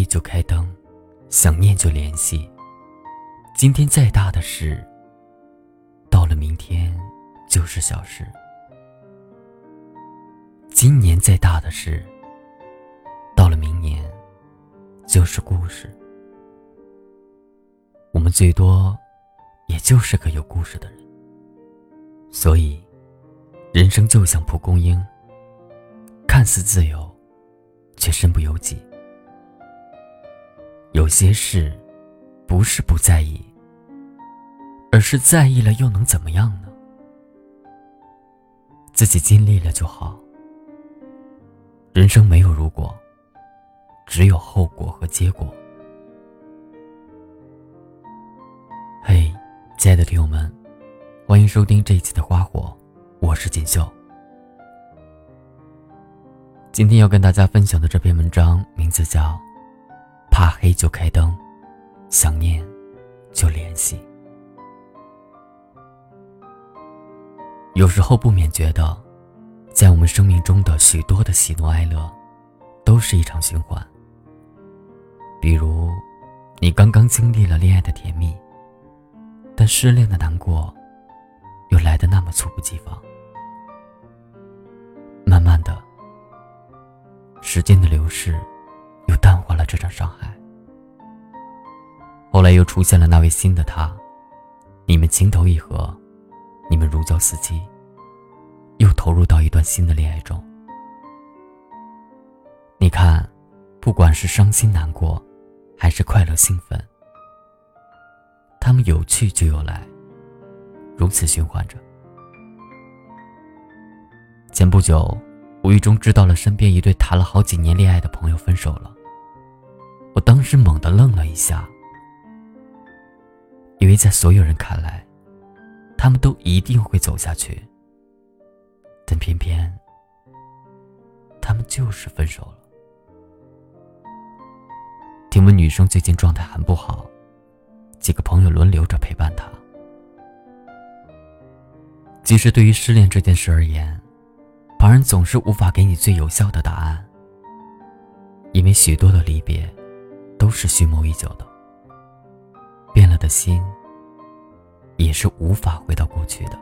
黑就开灯，想念就联系。今天再大的事，到了明天就是小事。今年再大的事，到了明年就是故事。我们最多，也就是个有故事的人。所以，人生就像蒲公英，看似自由，却身不由己。有些事，不是不在意，而是在意了又能怎么样呢？自己尽力了就好。人生没有如果，只有后果和结果。嘿，亲爱的听友们，欢迎收听这一期的《花火》，我是锦绣。今天要跟大家分享的这篇文章名字叫。怕黑就开灯，想念就联系。有时候不免觉得，在我们生命中的许多的喜怒哀乐，都是一场循环。比如，你刚刚经历了恋爱的甜蜜，但失恋的难过，又来的那么猝不及防。慢慢的，时间的流逝。来又出现了那位新的他，你们情投意合，你们如胶似漆，又投入到一段新的恋爱中。你看，不管是伤心难过，还是快乐兴奋，他们有去就有来，如此循环着。前不久，无意中知道了身边一对谈了好几年恋爱的朋友分手了。我当时猛地愣了一下，因为在所有人看来，他们都一定会走下去，但偏偏他们就是分手了。听闻女生最近状态很不好，几个朋友轮流着陪伴她。其实，对于失恋这件事而言，旁人总是无法给你最有效的答案，因为许多的离别。都是蓄谋已久的，变了的心也是无法回到过去的。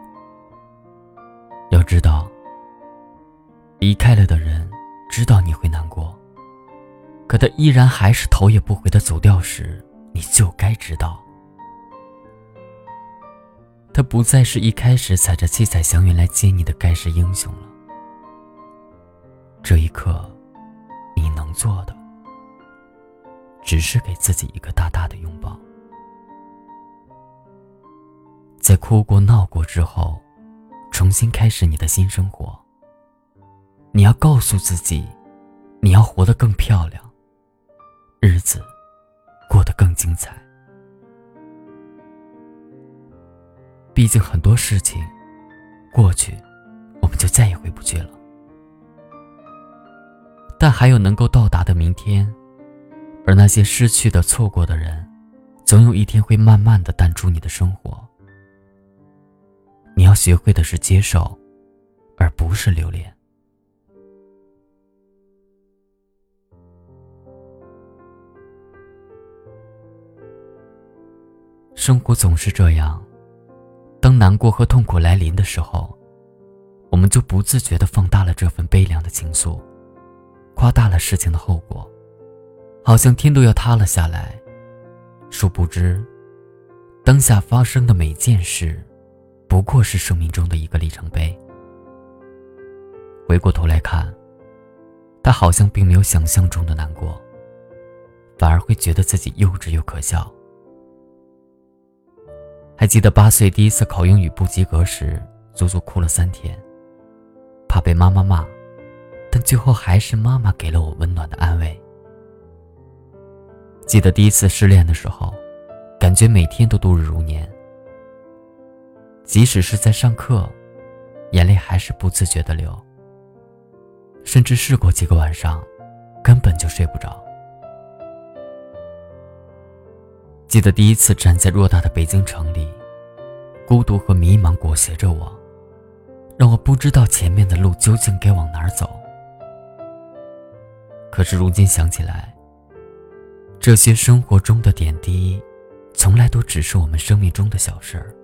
要知道，离开了的人知道你会难过，可他依然还是头也不回的走掉时，你就该知道，他不再是一开始踩着七彩祥云来接你的盖世英雄了。这一刻，你能做的。只是给自己一个大大的拥抱，在哭过闹过之后，重新开始你的新生活。你要告诉自己，你要活得更漂亮，日子过得更精彩。毕竟很多事情过去，我们就再也回不去了，但还有能够到达的明天。而那些失去的、错过的人，总有一天会慢慢的淡出你的生活。你要学会的是接受，而不是留恋。生活总是这样，当难过和痛苦来临的时候，我们就不自觉的放大了这份悲凉的情愫，夸大了事情的后果。好像天都要塌了下来，殊不知，当下发生的每件事，不过是生命中的一个里程碑。回过头来看，他好像并没有想象中的难过，反而会觉得自己幼稚又可笑。还记得八岁第一次考英语不及格时，足足哭了三天，怕被妈妈骂，但最后还是妈妈给了我温暖的安慰。记得第一次失恋的时候，感觉每天都度日如年。即使是在上课，眼泪还是不自觉的流。甚至试过几个晚上，根本就睡不着。记得第一次站在偌大的北京城里，孤独和迷茫裹挟着我，让我不知道前面的路究竟该往哪儿走。可是如今想起来，这些生活中的点滴，从来都只是我们生命中的小事儿。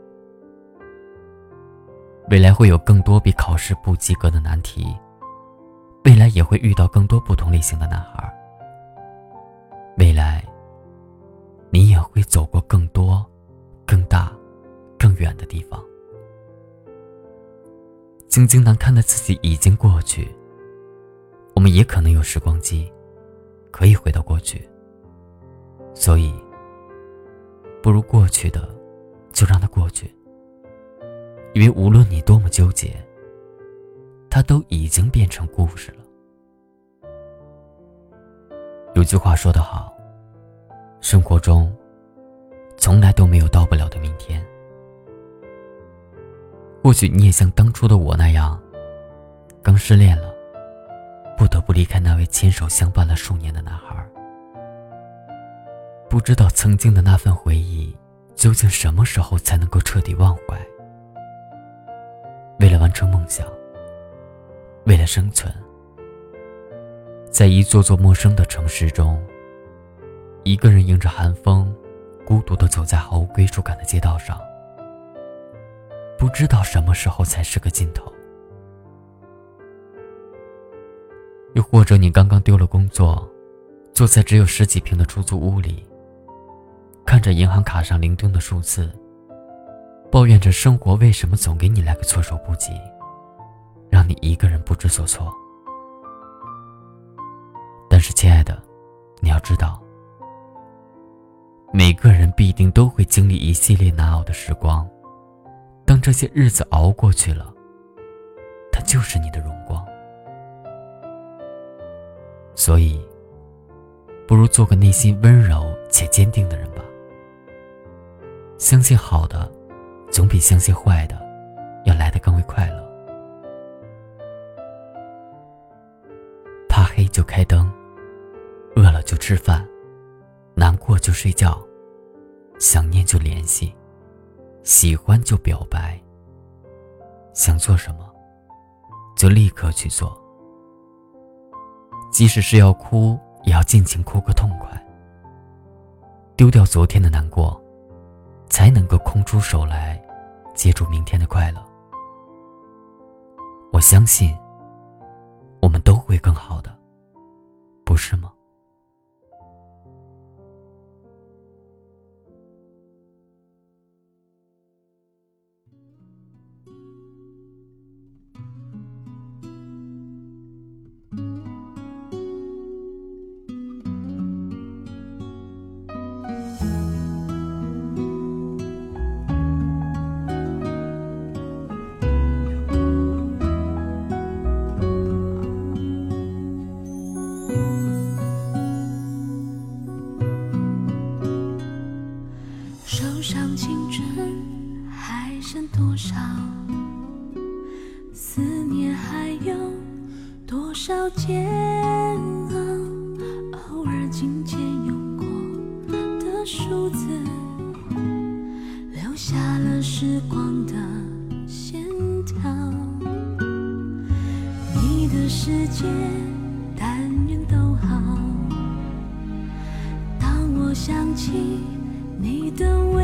未来会有更多比考试不及格的难题，未来也会遇到更多不同类型的男孩。未来，你也会走过更多、更大、更远的地方。晶晶难看的自己已经过去，我们也可能有时光机，可以回到过去。所以，不如过去的，就让它过去。因为无论你多么纠结，它都已经变成故事了。有句话说得好，生活中从来都没有到不了的明天。或许你也像当初的我那样，刚失恋了，不得不离开那位牵手相伴了数年的男孩。不知道曾经的那份回忆，究竟什么时候才能够彻底忘怀？为了完成梦想，为了生存，在一座座陌生的城市中，一个人迎着寒风，孤独的走在毫无归属感的街道上，不知道什么时候才是个尽头。又或者，你刚刚丢了工作，坐在只有十几平的出租屋里，看着银行卡上零丁的数字。抱怨着生活为什么总给你来个措手不及，让你一个人不知所措。但是，亲爱的，你要知道，每个人必定都会经历一系列难熬的时光。当这些日子熬过去了，它就是你的荣光。所以，不如做个内心温柔且坚定的人吧。相信好的。总比相信坏的要来的更为快乐。怕黑就开灯，饿了就吃饭，难过就睡觉，想念就联系，喜欢就表白。想做什么，就立刻去做。即使是要哭，也要尽情哭个痛快。丢掉昨天的难过，才能够空出手来。接住明天的快乐，我相信，我们都会更好的，不是吗？数字，留下了时光的线条。你的世界，但愿都好。当我想起你的微。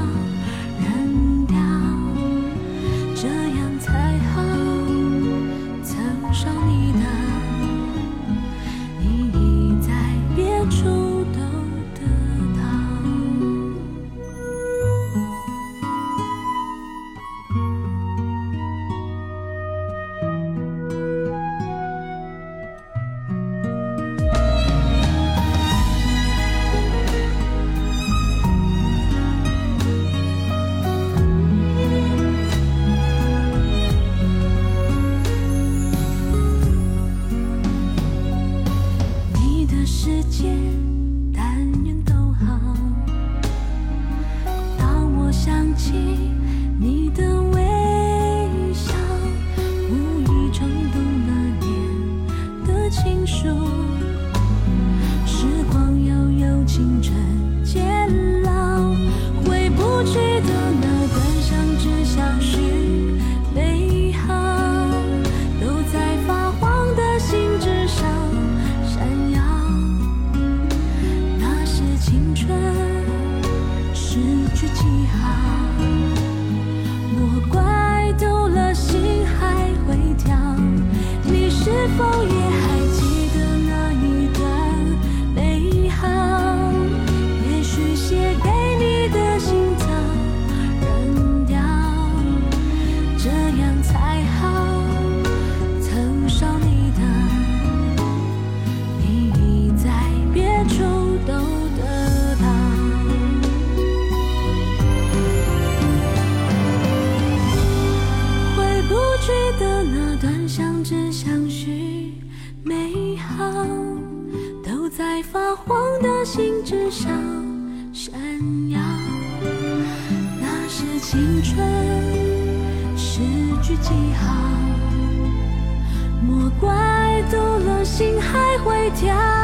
怪堵了心还会跳。